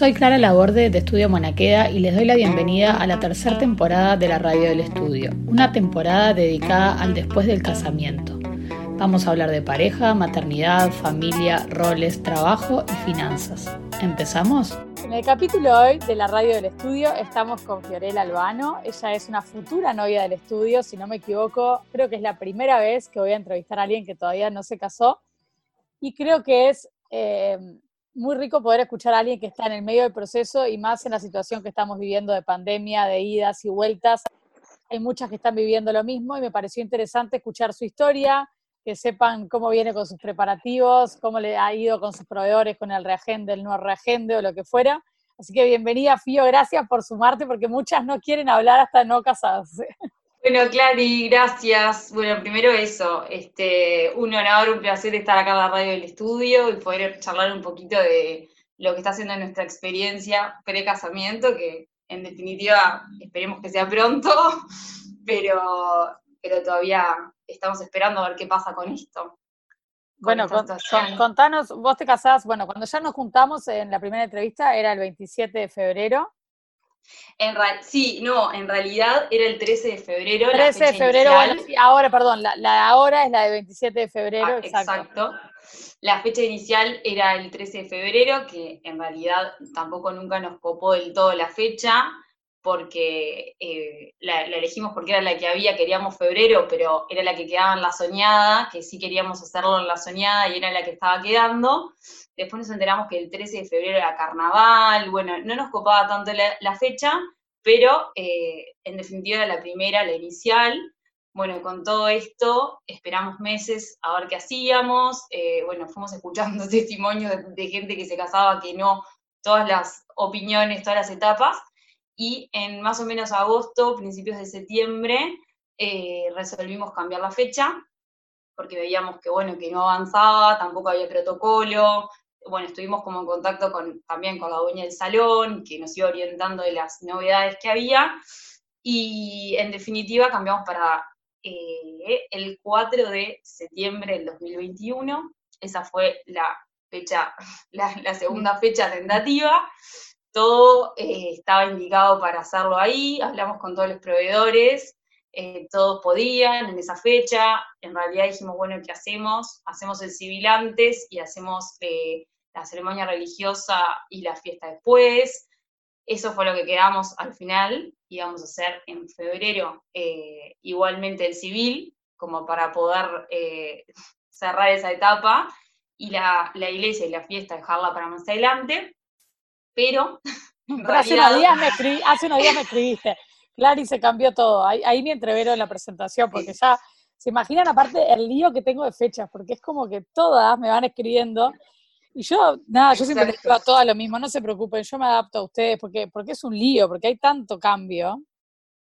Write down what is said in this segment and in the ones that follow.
Soy Clara Laborde de Estudio Monaqueda y les doy la bienvenida a la tercera temporada de la Radio del Estudio, una temporada dedicada al después del casamiento. Vamos a hablar de pareja, maternidad, familia, roles, trabajo y finanzas. ¿Empezamos? En el capítulo hoy de la Radio del Estudio estamos con Fiorella Albano. Ella es una futura novia del estudio, si no me equivoco. Creo que es la primera vez que voy a entrevistar a alguien que todavía no se casó. Y creo que es eh, muy rico poder escuchar a alguien que está en el medio del proceso y más en la situación que estamos viviendo de pandemia, de idas y vueltas. Hay muchas que están viviendo lo mismo y me pareció interesante escuchar su historia, que sepan cómo viene con sus preparativos, cómo le ha ido con sus proveedores, con el reagende, el no reagende o lo que fuera. Así que bienvenida, Fío, gracias por sumarte, porque muchas no quieren hablar hasta no casarse. Bueno, Clary, gracias. Bueno, primero eso, este, un honor, un placer estar acá en la radio del estudio y poder charlar un poquito de lo que está haciendo nuestra experiencia pre-casamiento, que en definitiva esperemos que sea pronto, pero, pero todavía estamos esperando a ver qué pasa con esto. bueno, contanos, vos te casás, bueno, cuando ya nos juntamos en la primera entrevista era el 27 de febrero, en sí, no, en realidad era el 13 de febrero. 13 de febrero, ahora, perdón, la, la, ahora es la de 27 de febrero. Ah, exacto. La fecha inicial era el 13 de febrero, que en realidad tampoco nunca nos copó del todo la fecha, porque eh, la, elegimos porque era la que había, queríamos febrero, pero era la que quedaba en la soñada, que sí queríamos hacerlo en la soñada y era la que estaba quedando. Después nos enteramos que el 13 de febrero era carnaval, bueno, no nos copaba tanto la, fecha, pero eh, en definitiva era la primera, la inicial. Bueno, con todo esto esperamos meses a ver qué hacíamos. Eh, bueno, fuimos escuchando testimonios de gente que se casaba, que no, todas las opiniones, todas las etapas y en más o menos agosto, principios de septiembre, eh, resolvimos cambiar la fecha, porque veíamos que, bueno, que no avanzaba, tampoco había protocolo, bueno, estuvimos como en contacto con, también con la dueña del salón, que nos iba orientando de las novedades que había, y en definitiva cambiamos para eh, el 4 de septiembre del 2021, esa fue la fecha, la segunda fecha tentativa, todo eh, estaba indicado para hacerlo ahí, hablamos con todos los proveedores, eh, todos podían en esa fecha, en realidad dijimos, bueno, ¿qué hacemos? Hacemos el civil antes y hacemos eh, la ceremonia religiosa y la fiesta después. Eso fue lo que quedamos al final, íbamos a hacer en febrero igualmente el civil, como para poder cerrar esa etapa, y la, la iglesia y la fiesta dejarla para más adelante pero... hace, unos días me hace unos días me escribiste, Clary, se cambió todo. Ahí, ahí me entrevero en la presentación, porque ya se imaginan aparte el lío que tengo de fechas, porque es como que todas me van escribiendo. Y yo, nada, yo siempre les digo a todas lo mismo, no se preocupen, yo me adapto a ustedes, porque, porque es un lío, porque hay tanto cambio.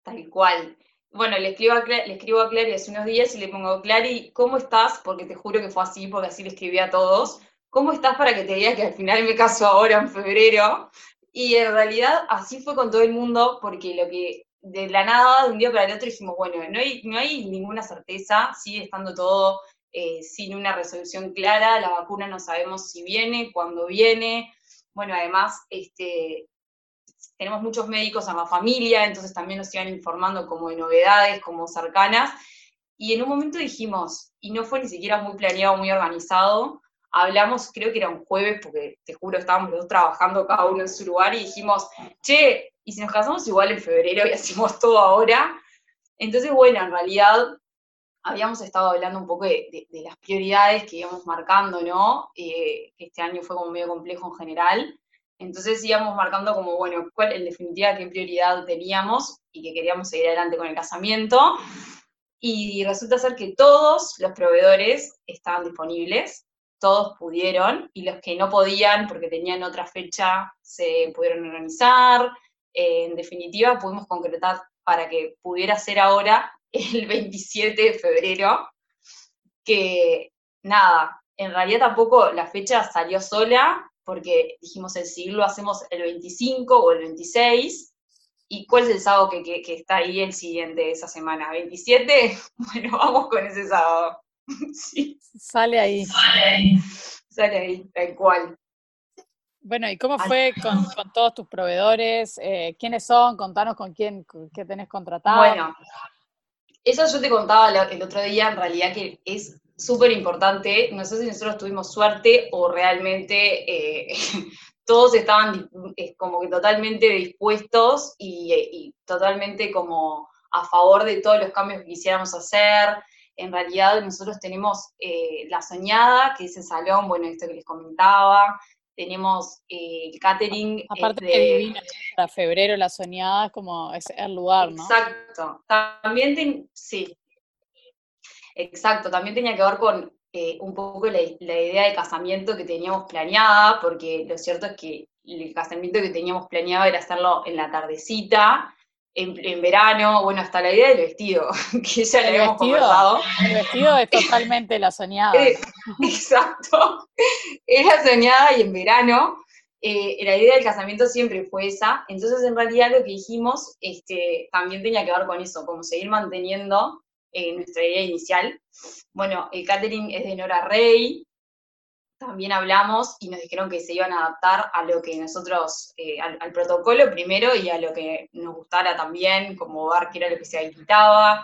Tal cual. Bueno, le escribo, a le escribo a Clary hace unos días y le pongo, Clary, ¿cómo estás? Porque te juro que fue así, porque así le escribí a todos. ¿Cómo estás para que te diga que al final me caso ahora en febrero? Y en realidad así fue con todo el mundo, porque lo que de la nada, de un día para el otro, dijimos, bueno, no hay, no hay ninguna certeza, sigue estando todo eh, sin una resolución clara, la vacuna no sabemos si viene, cuándo viene, bueno, además, este, tenemos muchos médicos en la familia, entonces también nos iban informando como de novedades, como cercanas, y en un momento dijimos, y no fue ni siquiera muy planeado, muy organizado, hablamos, creo que era un jueves, porque te juro, estábamos los dos trabajando cada uno en su lugar y dijimos, che, ¿y si nos casamos igual en febrero y hacemos todo ahora? Entonces, bueno, en realidad habíamos estado hablando un poco de, las prioridades que íbamos marcando, ¿no? Eh, este año fue como medio complejo en general. Entonces íbamos marcando como, bueno, cuál en definitiva qué prioridad teníamos y que queríamos seguir adelante con el casamiento. Y resulta ser que todos los proveedores estaban disponibles, todos pudieron y los que no podían porque tenían otra fecha se pudieron organizar. Eh, en definitiva, pudimos concretar para que pudiera ser ahora el 27 de febrero, que nada, en realidad tampoco la fecha salió sola, porque dijimos el siglo hacemos el 25 o el 26, ¿y cuál es el sábado que, que está ahí el siguiente de esa semana? ¿27? Bueno, vamos con ese sábado. Sale ahí. Sale ahí. Sale ahí, tal cual. Bueno, ¿y cómo fue con, todos tus proveedores? Eh, ¿Quiénes son? Contanos con quién qué tenés contratado. Bueno, eso yo te contaba el otro día, en realidad que es súper importante. No sé si nosotros tuvimos suerte o realmente eh, todos estaban eh, como que totalmente dispuestos y, totalmente como a favor de todos los cambios que quisiéramos hacer. En realidad nosotros tenemos la soñada, que es el salón, bueno, esto que les comentaba, tenemos eh, el catering. Aparte de divina, para febrero la soñada es como es el lugar, ¿no? Exacto. También, sí. Exacto, también tenía que ver con eh, un poco la, idea de casamiento que teníamos planeada, porque lo cierto es que el casamiento que teníamos planeado era hacerlo en la tardecita, en, verano, bueno, hasta la idea del vestido, que ya le habíamos conversado. El vestido es totalmente la soñada. Eh, exacto, es la soñada y en verano. Eh, la idea del casamiento siempre fue esa, entonces en realidad lo que dijimos este, también tenía que ver con eso, como seguir manteniendo eh, nuestra idea inicial. Bueno, el catering es de Nora Rey, también hablamos y nos dijeron que se iban a adaptar a lo que nosotros, eh, al, protocolo primero y a lo que nos gustara también, como ver qué era lo que se habilitaba.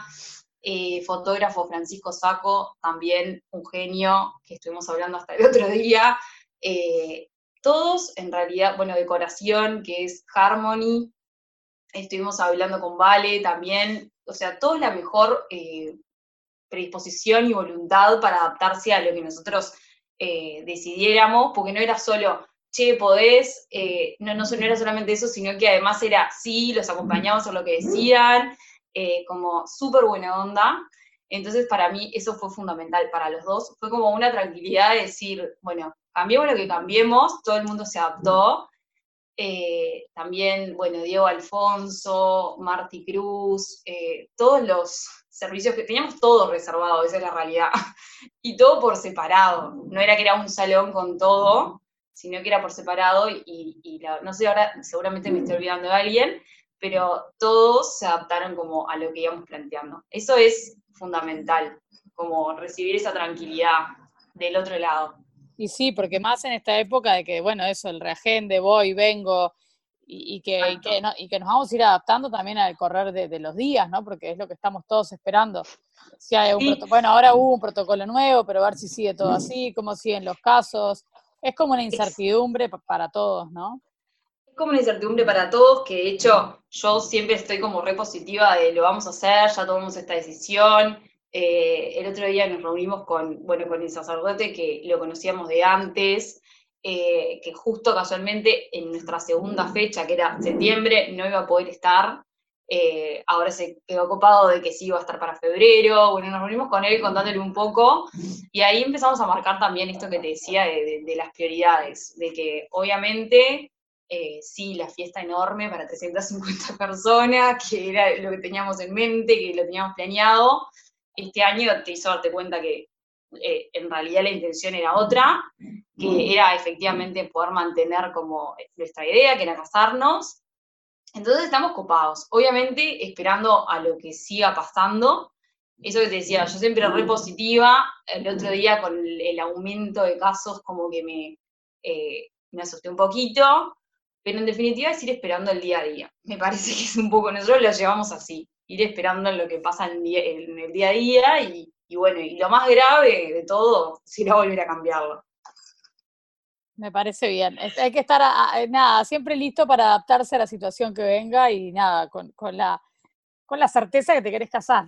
Eh, fotógrafo Francisco Saco, también un genio, que estuvimos hablando hasta el otro día. Eh, todos, en realidad, bueno, decoración, que es Harmony, estuvimos hablando con Vale también, o sea, toda la mejor predisposición y voluntad para adaptarse a lo que nosotros eh, decidiéramos, porque no era solo, che, podés, eh, no, no, era solamente eso, sino que además era, sí, los acompañamos a lo que decían, eh, como súper buena onda. Entonces, para mí eso fue fundamental, para los dos, fue como una tranquilidad de decir, bueno, cambiemos lo que cambiemos, todo el mundo se adaptó. también, bueno, Diego Alfonso, Marty Cruz, todos los servicios que teníamos todo reservado, esa es la realidad, y todo por separado, no era que era un salón con todo, sino que era por separado y, no sé, ahora seguramente me estoy olvidando de alguien, pero todos se adaptaron como a lo que íbamos planteando. Eso es fundamental, como recibir esa tranquilidad del otro lado. Y sí, porque más en esta época de que, bueno, eso, el reagende, voy, vengo, y, que, y, que nos vamos a ir adaptando también al correr de, los días, ¿no? Porque es lo que estamos todos esperando. Si hay un bueno, ahora hubo un protocolo nuevo, pero a ver si sigue todo así, cómo siguen los casos. Es como una incertidumbre para todos, ¿no? Es como una incertidumbre para todos, que de hecho yo siempre estoy como re positiva de lo vamos a hacer, ya tomamos esta decisión. Eh, el otro día nos reunimos con, bueno, con el sacerdote que lo conocíamos de antes, eh, que justo casualmente en nuestra segunda fecha, que era septiembre, no iba a poder estar. Eh, ahora se quedó ocupado de que sí iba a estar para febrero. Bueno, nos reunimos con él contándole un poco y ahí empezamos a marcar también esto que te decía de, las prioridades, de que obviamente eh, sí, la fiesta enorme para 350 personas, que era lo que teníamos en mente, que lo teníamos planeado. Este año te hizo darte cuenta que eh, en realidad la intención era otra, que era efectivamente poder mantener como nuestra idea, que era casarnos. Entonces estamos copados, obviamente esperando a lo que siga pasando. Eso que te decía, yo siempre re positiva, el otro día con el, aumento de casos como que me, eh, me asusté un poquito, pero en definitiva es ir esperando el día a día. Me parece que es un poco, nosotros lo llevamos así, ir esperando en lo que pasa en el día a día y, y bueno, y lo más grave de todo, si no volver a cambiarlo. Me parece bien. Hay que estar, nada, siempre listo para adaptarse a la situación que venga y nada, con, la, con la certeza que te querés casar.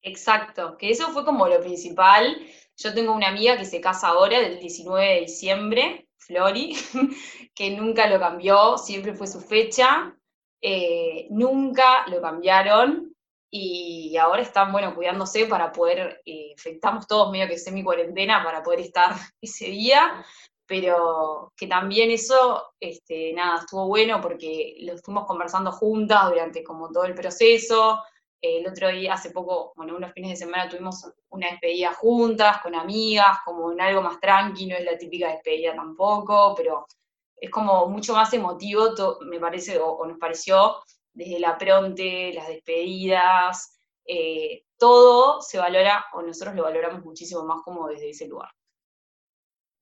Exacto, que eso fue como lo principal. Yo tengo una amiga que se casa ahora, del 19 de diciembre, Flori, que nunca lo cambió, siempre fue su fecha, eh, nunca lo cambiaron y ahora están, bueno, cuidándose para poder, eh, estamos todos medio que semi-cuarentena para poder estar ese día, pero que también eso, este, nada, estuvo bueno porque lo fuimos conversando juntas durante como todo el proceso. El otro día, hace poco, bueno, unos fines de semana tuvimos una despedida juntas, con amigas, como en algo más tranquilo, no es la típica despedida tampoco, pero es como mucho más emotivo, me parece, o nos pareció, desde la pronte, las despedidas, eh, todo se valora, o nosotros lo valoramos muchísimo más como desde ese lugar.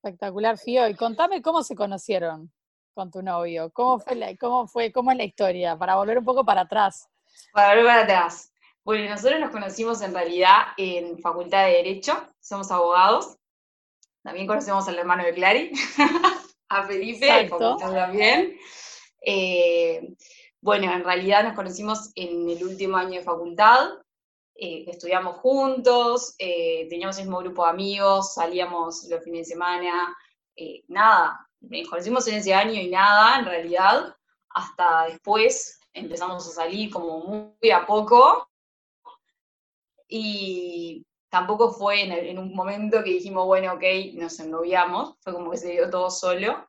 Espectacular, Fío. Y contame cómo se conocieron con tu novio. ¿Cómo fue, la, cómo fue, cómo es la historia? Para volver un poco para atrás. Para volver para atrás. Bueno, nosotros nos conocimos en realidad en Facultad de Derecho, somos abogados. También conocemos al hermano de Clary, a Felipe, también. Eh, bueno, en realidad nos conocimos en el último año de facultad, eh, estudiamos juntos, eh, teníamos el mismo grupo de amigos, salíamos los fines de semana, nada, nos conocimos en ese año y nada, en realidad, hasta después empezamos a salir como muy a poco, y tampoco fue en, un momento que dijimos, bueno, ok, nos ennoviamos, fue como que se dio todo solo,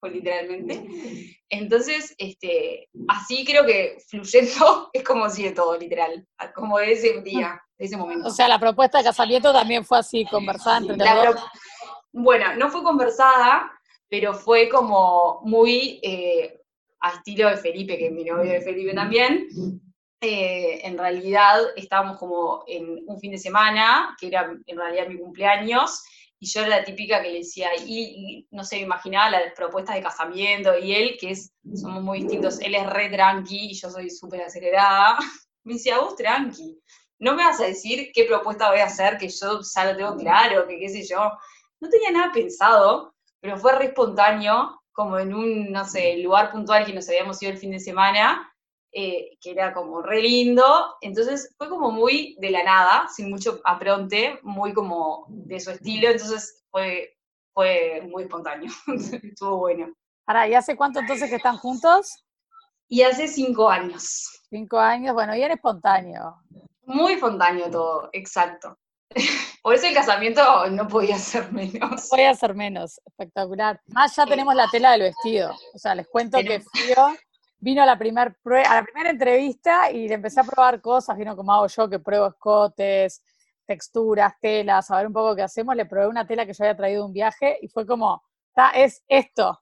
fue literalmente. Entonces, este, así creo que fluyendo es como sigue todo, literal, como de ese día, de ese momento. O sea, la propuesta de casamiento también fue así, conversada entre Bueno, no fue conversada, pero fue como muy eh, a estilo de Felipe, que es mi novio de Felipe también, eh, en realidad estábamos como en un fin de semana, que era en realidad mi cumpleaños, y yo era la típica que le decía, y, no sé, imaginaba las propuestas de casamiento, y él, que es, somos muy distintos, él es re tranqui y yo soy súper acelerada, me decía, vos tranqui, no me vas a decir qué propuesta voy a hacer, que yo ya lo tengo claro, que qué sé yo, no tenía nada pensado, pero fue re espontáneo, como en un, no sé, lugar puntual que nos habíamos ido el fin de semana, eh, que era como re lindo, entonces fue como muy de la nada, sin mucho apronte, muy como de su estilo, entonces fue, fue muy espontáneo, estuvo bueno. Ahora, ¿y hace cuánto entonces que están juntos? Y hace cinco años. Cinco años, bueno, y era espontáneo. Muy espontáneo todo, exacto. Por eso el casamiento no podía ser menos. No podía ser menos, espectacular. Más ya tenemos la tela del vestido. O sea, les cuento que Fío vino a la, primer a la primera entrevista y le empecé a probar cosas, vino como hago yo, que pruebo escotes, texturas, telas, a ver un poco qué hacemos. Le probé una tela que yo había traído de un viaje y fue como, es esto.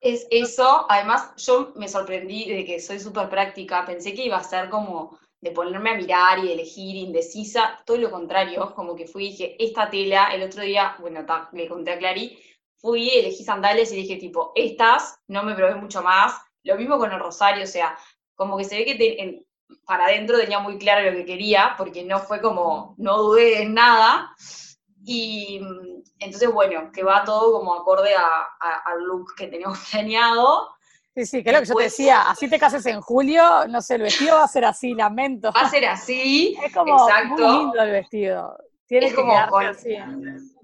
Es eso, además yo me sorprendí de que soy súper práctica, pensé que iba a ser como de ponerme a mirar y elegir indecisa, todo lo contrario, como que fui y dije, esta tela, el otro día, bueno, le conté a Clary, fui, elegí sandalias y dije tipo, estas, no me probé mucho más, lo mismo con el rosario, o sea, como que se ve que para adentro tenía muy claro lo que quería, porque no fue como, no dudé en nada. Y entonces, bueno, que va todo como acorde al look que teníamos planeado. Sí, sí, que es lo que yo te decía, así te cases en julio, no sé, el vestido va a ser así, lamento. Va a ser así, es como exacto. muy lindo el vestido. Tiene que como así.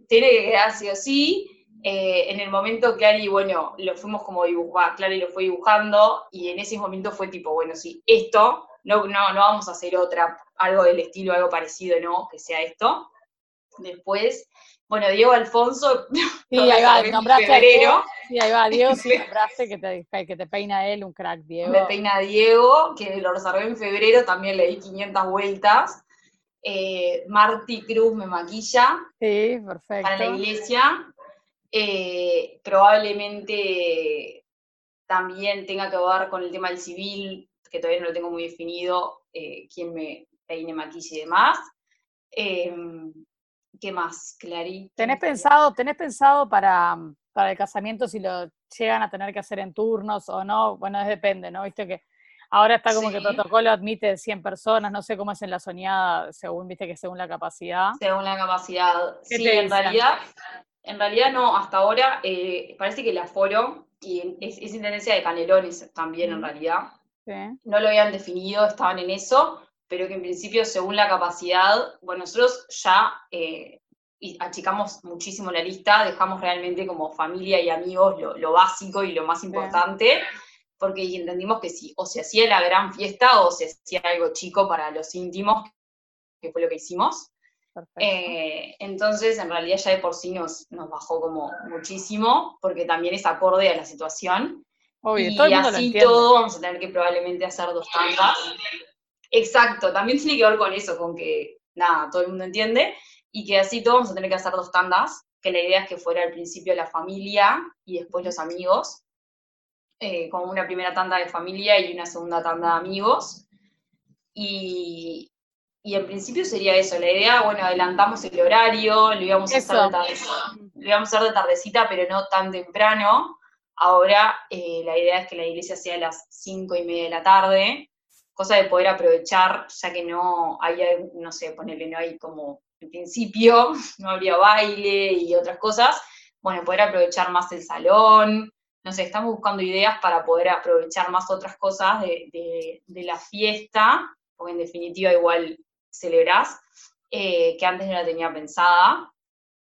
Tiene que quedar así o sí. Eh, en el momento Clary, bueno, lo fuimos como dibujar, Clary lo fue dibujando y en ese momento fue tipo, bueno, sí, esto, no, no, no vamos a hacer otra, algo del estilo, algo parecido, no, que sea esto. Después, bueno, Diego Alfonso, sí, ahí va, nombraste a Diego, sí, ahí va, Diego, sí, nombraste que te, que te peina él, un crack, Diego. Me peina Diego, que lo reservé en febrero, también le di 500 vueltas. Eh, Marty Cruz me maquilla. Sí, perfecto. Para la iglesia. Eh, probablemente también tenga que ver con el tema del civil, que todavía no lo tengo muy definido, eh, quién me peine, maquille y demás. Em, ¿Qué más, Clary? ¿Tenés pensado, tenés pensado para, para el casamiento si lo llegan a tener que hacer en turnos o no? Bueno, depende, ¿no? Viste que ahora está como que el protocolo admite 100 personas, no sé cómo es en la soñada, según, viste que según la capacidad. Según la capacidad. Sí, en realidad, en realidad no, hasta ahora eh, parece que el aforo, y es, intendencia de Canelones también en realidad, no lo habían definido, estaban en eso, pero que en principio según la capacidad, bueno, nosotros ya eh, achicamos muchísimo la lista, dejamos realmente como familia y amigos lo, básico y lo más importante, porque entendimos que si o se hacía la gran fiesta o se hacía algo chico para los íntimos, que fue lo que hicimos. Eh, entonces, en realidad ya de por sí nos, nos bajó como muchísimo, porque también es acorde a la situación. y así todo vamos a tener que probablemente hacer dos tandas. Exacto, también tiene que ver con eso, con que, nada, todo el mundo entiende, y que así todo vamos a tener que hacer dos tandas, que la idea es que fuera al principio la familia y después los amigos, eh, como una primera tanda de familia y una segunda tanda de amigos. Y, y en principio sería eso, la idea, bueno, adelantamos el horario, lo íbamos a hacer lo íbamos a hacer de tardecita, pero no tan temprano. Ahora eh, la idea es que la iglesia sea a las cinco y media de la tarde, cosa de poder aprovechar, ya que no hay, no sé, ponerle, no hay como en principio, no habría baile y otras cosas, bueno, poder aprovechar más el salón, no sé, estamos buscando ideas para poder aprovechar más otras cosas de, la fiesta, porque en definitiva igual celebrás, eh, que antes no la tenía pensada.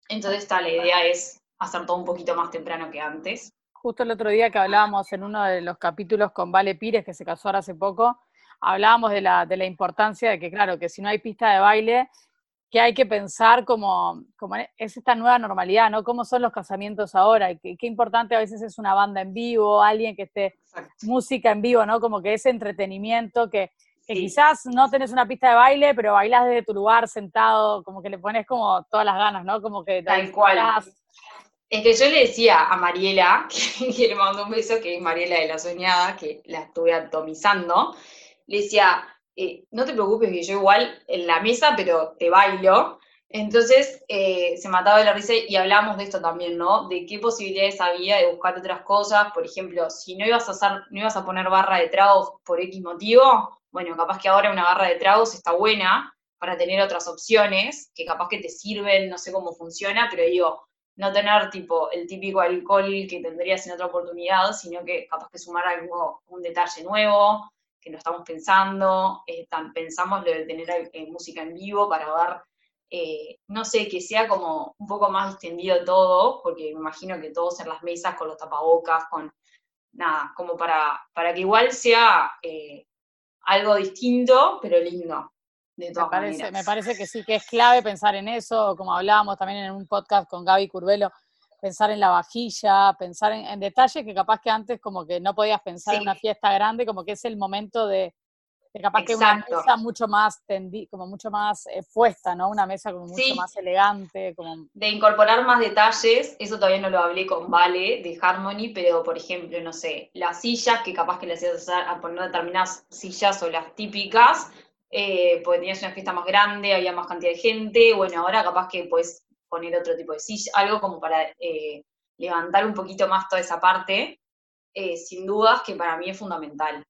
Entonces, la idea es hacer todo un poquito más temprano que antes. Justo el otro día que hablábamos en uno de los capítulos con Vale Pires, que se casó ahora hace poco, hablábamos de la, de la importancia de que, claro, que si no hay pista de baile, que hay que pensar como, como es esta nueva normalidad, ¿no? ¿Cómo son los casamientos ahora? Y qué, importante a veces es una banda en vivo, alguien que esté música en vivo, ¿no? Como que ese entretenimiento que, quizás no tenés una pista de baile, pero bailás desde tu lugar sentado, como que le pones como todas las ganas, ¿no? Como que tal cual. Es que yo le decía a Mariela, que, le mando un beso, que es Mariela de la Soñada, que la estuve atomizando, le decía, eh, no te preocupes que yo igual en la mesa, pero te bailo. Entonces eh, se mataba de la risa y hablamos de esto también, ¿no? De qué posibilidades había de buscar otras cosas. Por ejemplo, si no ibas a hacer, no ibas a poner barra de tragos por X motivo, bueno, capaz que ahora una barra de tragos está buena para tener otras opciones, que capaz que te sirven, no sé cómo funciona, pero digo, no tener tipo el típico alcohol que tendrías en otra oportunidad, sino que capaz que sumar algo, un detalle nuevo, que no estamos pensando, eh, pensamos lo de tener eh, música en vivo para ver, eh, no sé, que sea como un poco más extendido todo, porque me imagino que todos en las mesas con los tapabocas, con nada, como para, para que igual sea algo distinto, pero lindo. De todas me, parece, me parece que sí, que es clave pensar en eso, como hablábamos también en un podcast con Gaby Curvelo, pensar en la vajilla, pensar en, detalles que capaz que antes como que no podías pensar en una fiesta grande, como que es el momento de, capaz que una mesa mucho más tendi, como mucho más eh, puesta, ¿no? Una mesa como mucho más elegante. Como... De incorporar más detalles, eso todavía no lo hablé con Vale de Harmony, pero por ejemplo, no sé, las sillas, que capaz que le hacías a poner determinadas sillas o las típicas, eh, porque tenías una fiesta más grande, había más cantidad de gente, bueno, ahora capaz que pues poner otro tipo de silla, algo como para eh, levantar un poquito más toda esa parte, eh, sin dudas que para mí es fundamental.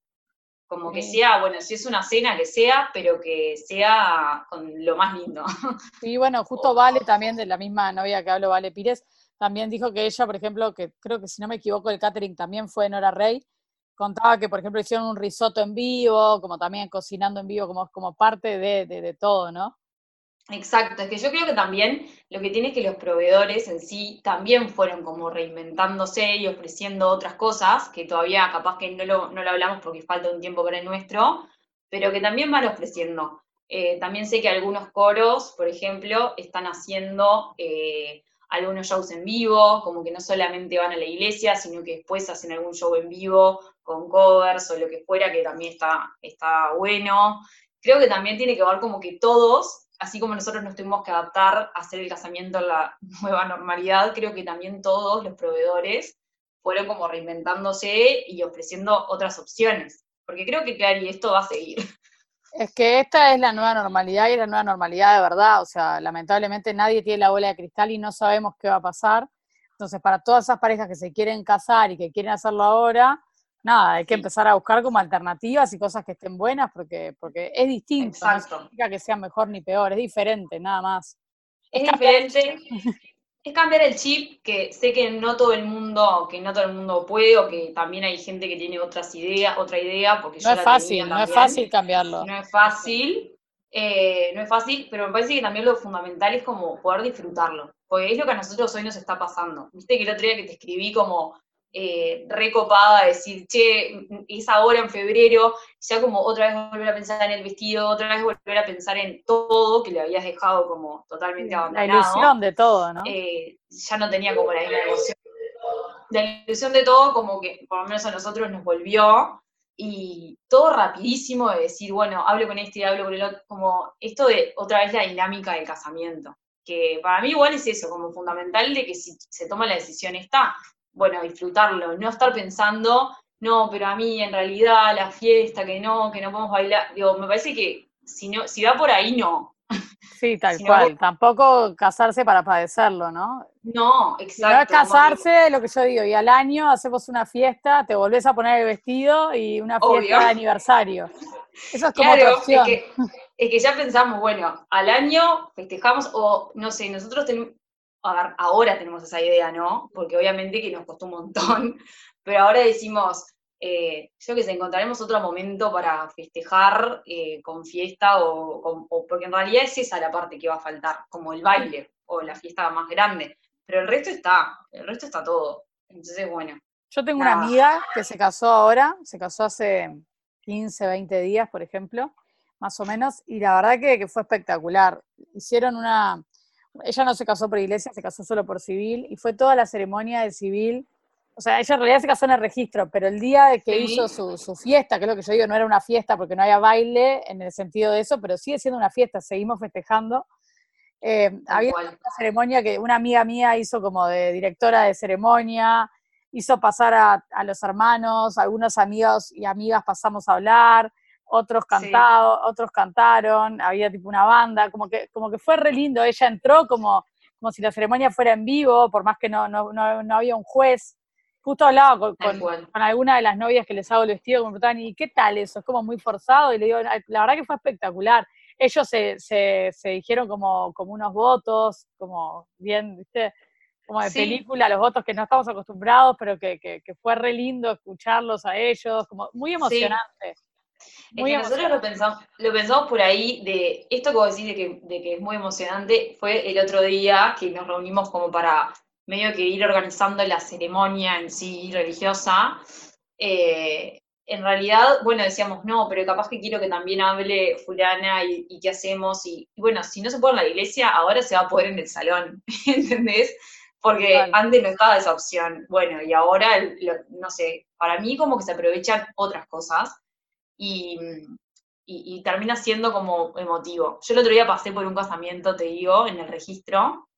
Como que sea, bueno, si es una cena que sea, pero que sea con lo más lindo. Y bueno, justo Vale también, de la misma novia que hablo, Vale Pires, también dijo que ella, por ejemplo, que creo que si no me equivoco, el catering también fue Nora Rey, contaba que, por ejemplo, hicieron un risotto en vivo, como también cocinando en vivo, como, como parte de, de, de todo, ¿no? Exacto, es que yo creo que también lo que tiene es que los proveedores en sí también fueron como reinventándose y ofreciendo otras cosas, que todavía capaz que no lo, no lo hablamos porque falta un tiempo para el nuestro, pero que también van ofreciendo. Eh, también sé que algunos coros, por ejemplo, están haciendo eh, algunos shows en vivo, como que no solamente van a la iglesia, sino que después hacen algún show en vivo con covers o lo que fuera, que también está, está bueno. Creo que también tiene que ver como que todos así como nosotros nos tuvimos que adaptar a hacer el casamiento a la nueva normalidad, creo que también todos los proveedores fueron como reinventándose y ofreciendo otras opciones. Porque creo que, claro, y esto va a seguir. Es que esta es la nueva normalidad y es la nueva normalidad de verdad. O sea, lamentablemente nadie tiene la bola de cristal y no sabemos qué va a pasar. Entonces, para todas esas parejas que se quieren casar y que quieren hacerlo ahora, nada, hay que empezar a buscar como alternativas y cosas que estén buenas porque, porque es distinto, no significa que sea mejor ni peor, es diferente, nada más. Es, diferente, es cambiar el chip, que sé que no todo el mundo, que no todo el mundo puede, o que también hay gente que tiene otras ideas, otra idea, porque no es fácil, no es fácil cambiarlo. No es fácil, eh, no es fácil, pero me parece que también lo fundamental es como poder disfrutarlo, porque es lo que a nosotros hoy nos está pasando. Viste que el otro día que te escribí como eh, recopada, decir, che, es ahora en febrero, ya como otra vez volver a pensar en el vestido, otra vez volver a pensar en todo que le habías dejado como totalmente abandonado. La ilusión de todo, ¿no? Eh, ya no tenía como la misma emoción. La ilusión de todo como que por lo menos a nosotros nos volvió y todo rapidísimo de decir, bueno, hablo con este y hablo con el otro, como esto de otra vez la dinámica del casamiento, que para mí igual es eso, como fundamental de que si se toma la decisión está, bueno, disfrutarlo, no estar pensando, no, pero a mí en realidad la fiesta, que no, que no podemos bailar, digo, me parece que si, no, si va por ahí, no. Sí, tal cual. Tampoco casarse para padecerlo, ¿no? No, exacto. No es casarse, lo que yo digo, y al año hacemos una fiesta, te volvés a poner el vestido y una fiesta de aniversario. Eso es como claro, es que, es que, ya pensamos, bueno, al año festejamos, o no sé, nosotros ver, ahora tenemos esa idea, ¿no? Porque obviamente que nos costó un montón, pero ahora decimos, eh, yo que sé, encontraremos otro momento para festejar eh, con fiesta o, porque en realidad es esa la parte que va a faltar, como el baile o la fiesta más grande, pero el resto está, el resto está todo. Entonces, bueno. Yo tengo una amiga que se casó ahora, se casó hace 15, 20 días, por ejemplo, más o menos, y la verdad que, que fue espectacular. Hicieron una, ella no se casó por iglesia, se casó solo por civil, y fue toda la ceremonia de civil. O sea, ella en realidad se casó en el registro, pero el día de que hizo su, fiesta, que es lo que yo digo, no era una fiesta porque no había baile en el sentido de eso, pero sigue siendo una fiesta, seguimos festejando. Eh, había una ceremonia que una amiga mía hizo como de directora de ceremonia, hizo pasar a, los hermanos, algunos amigos y amigas pasamos a hablar, otros cantados, otros cantaron, había tipo una banda, como que, como que fue re lindo, ella entró como, como si la ceremonia fuera en vivo, por más que no, no, no había un juez, Justo hablaba con, alguna de las novias que les hago el vestido, como preguntaban, ¿y qué tal eso? Es como muy forzado, y le digo, la verdad que fue espectacular. Ellos se, se, dijeron como, como unos votos, como bien, ¿viste? Como de película, los votos que no estamos acostumbrados, pero que, que, fue re lindo escucharlos a ellos, como muy emocionante. Muy nosotros lo pensamos, lo pensamos por ahí, de esto que vos decís de que, de que es muy emocionante, fue el otro día que nos reunimos como para medio que ir organizando la ceremonia en sí religiosa, eh, en realidad, bueno, decíamos, no, pero capaz que quiero que también hable fulana y, qué hacemos. Y, bueno, si no se puede en la iglesia, ahora se va a poder en el salón, ¿entendés? Porque antes no estaba esa opción. Bueno, y ahora, no sé, para mí como que se aprovechan otras cosas y, y, termina siendo como emotivo. Yo el otro día pasé por un casamiento, te digo, en el registro,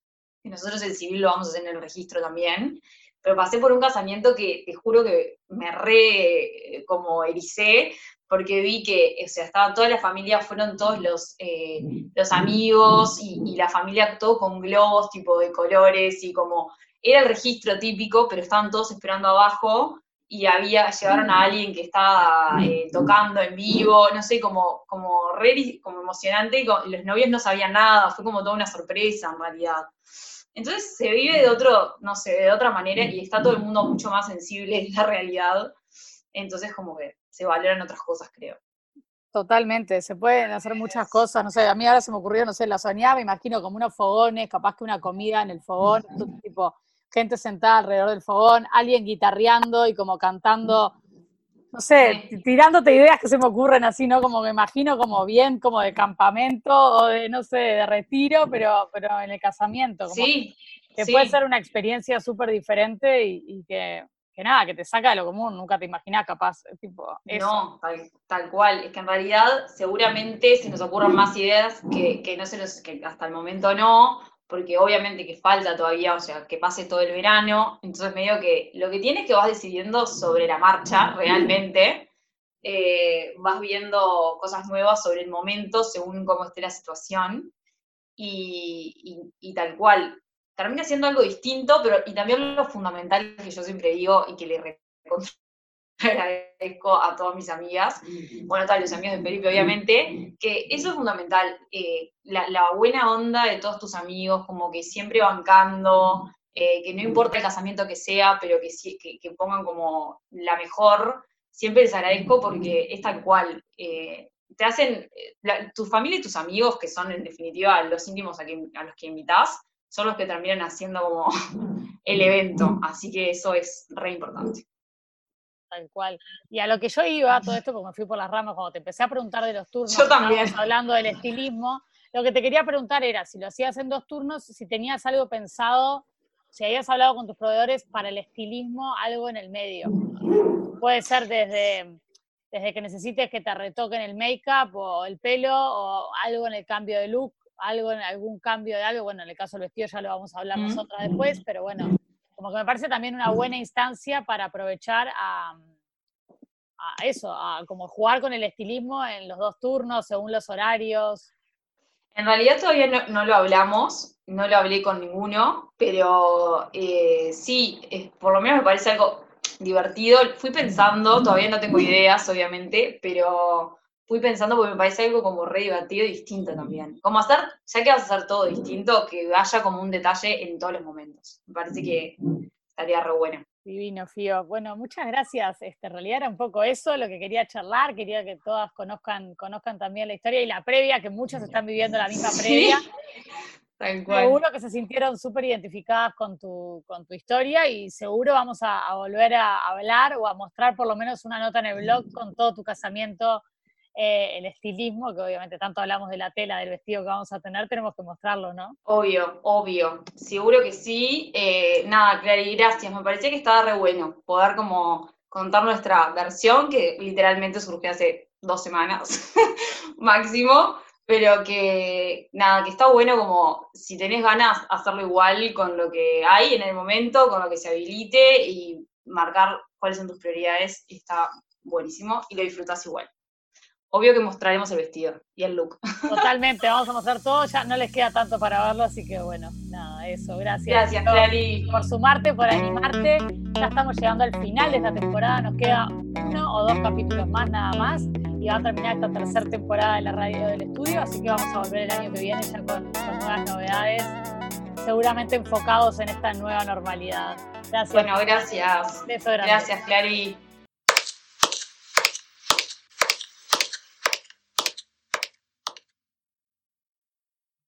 nosotros el civil lo vamos a hacer en el registro también, pero pasé por un casamiento que te juro que me re como ericé, porque vi que, o sea, estaba toda la familia, fueron todos los, eh, los amigos y, la familia todo con globos tipo de colores y como, era el registro típico, pero estaban todos esperando abajo y había, llevaron a alguien que estaba eh, tocando en vivo, no sé, como, como, re, como emocionante, y los novios no sabían nada, fue como toda una sorpresa en realidad. Entonces se vive de otro, no sé, de otra manera y está todo el mundo mucho más sensible en la realidad. Entonces como que se valoran otras cosas, creo. Totalmente, se pueden hacer muchas cosas, no sé, a mí ahora se me ocurrió, no sé, la soñaba, me imagino como unos fogones, capaz que una comida en el fogón, tipo gente sentada alrededor del fogón, alguien guitarreando y como cantando no sé, tirándote ideas que se me ocurren así, ¿no? Como me imagino como bien, como de campamento o de, no sé, de retiro, pero, pero en el casamiento. Como sí. Que, puede ser una experiencia súper diferente y, que, nada, que te saca de lo común, nunca te imaginas capaz, tipo, No, tal, cual. Es que en realidad seguramente se nos ocurran más ideas que, que no se nos, que hasta el momento no, porque obviamente que falta todavía, o sea, que pase todo el verano, entonces medio que lo que tienes que vas decidiendo sobre la marcha realmente, eh, vas viendo cosas nuevas sobre el momento según cómo esté la situación y, tal cual. Termina siendo algo distinto, pero y también lo fundamental que yo siempre digo y que le agradezco a todas mis amigas, bueno, a los amigos de Felipe, obviamente, que eso es fundamental, eh, la, buena onda de todos tus amigos, como que siempre bancando, eh, que no importa el casamiento que sea, pero que, pongan como la mejor, siempre les agradezco porque es tal cual. Eh, te hacen, tu familia y tus amigos, que son en definitiva los íntimos a, a los que invitas, son los que terminan haciendo como el evento, así que eso es re importante. Tal cual. Y a lo que yo iba, todo esto, como me fui por las ramas, cuando te empecé a preguntar de los turnos, yo también. hablando del estilismo, lo que te quería preguntar era si lo hacías en dos turnos, si tenías algo pensado, si habías hablado con tus proveedores para el estilismo, algo en el medio. Puede ser desde, desde que necesites que te retoquen el make-up o el pelo, o algo en el cambio de look, algo en algún cambio de algo. Bueno, en el caso del vestido ya lo vamos a hablar nosotras después, pero bueno, como que me parece también una buena instancia para aprovechar a, eso, a como jugar con el estilismo en los dos turnos, según los horarios. En realidad todavía no, lo hablamos, no lo hablé con ninguno, pero eh, sí, por lo menos me parece algo divertido. Fui pensando, todavía no tengo ideas, obviamente, pero fui pensando porque me parece algo como re divertido y distinto también. Como hacer, ya que vas a hacer todo distinto, que haya como un detalle en todos los momentos. Me parece que estaría re bueno. Divino, Fío. Bueno, muchas gracias. Este, en realidad era un poco eso lo que quería charlar. Quería que todas conozcan, conozcan también la historia y la previa, que muchos están viviendo la misma previa. Seguro que se sintieron súper identificadas con tu, con tu historia y seguro vamos a, volver a hablar o a mostrar por lo menos una nota en el blog con todo tu casamiento, eh, el estilismo, que obviamente tanto hablamos de la tela, del vestido que vamos a tener, tenemos que mostrarlo, ¿no? Obvio, obvio, seguro que sí. Eh, nada, Clary, gracias. Me parecía que estaba re bueno poder como contar nuestra versión, que literalmente surgió hace dos semanas máximo pero que nada, que está bueno como si tenés ganas hacerlo igual con lo que hay en el momento, con lo que se habilite y marcar cuáles son tus prioridades, está buenísimo y lo disfrutas igual. Obvio que mostraremos el vestido y el look. Totalmente, vamos a mostrar todo, ya no les queda tanto para verlo, así que bueno, nada, eso, gracias. Gracias, Clary. Por sumarte, por animarte. Ya estamos llegando al final de esta temporada, nos queda uno o dos capítulos más, nada más y va a terminar esta tercera temporada de la radio del estudio, así que vamos a volver el año que viene ya con, nuevas novedades, seguramente enfocados en esta nueva normalidad. Gracias. Bueno, gracias. Gracias, Clary.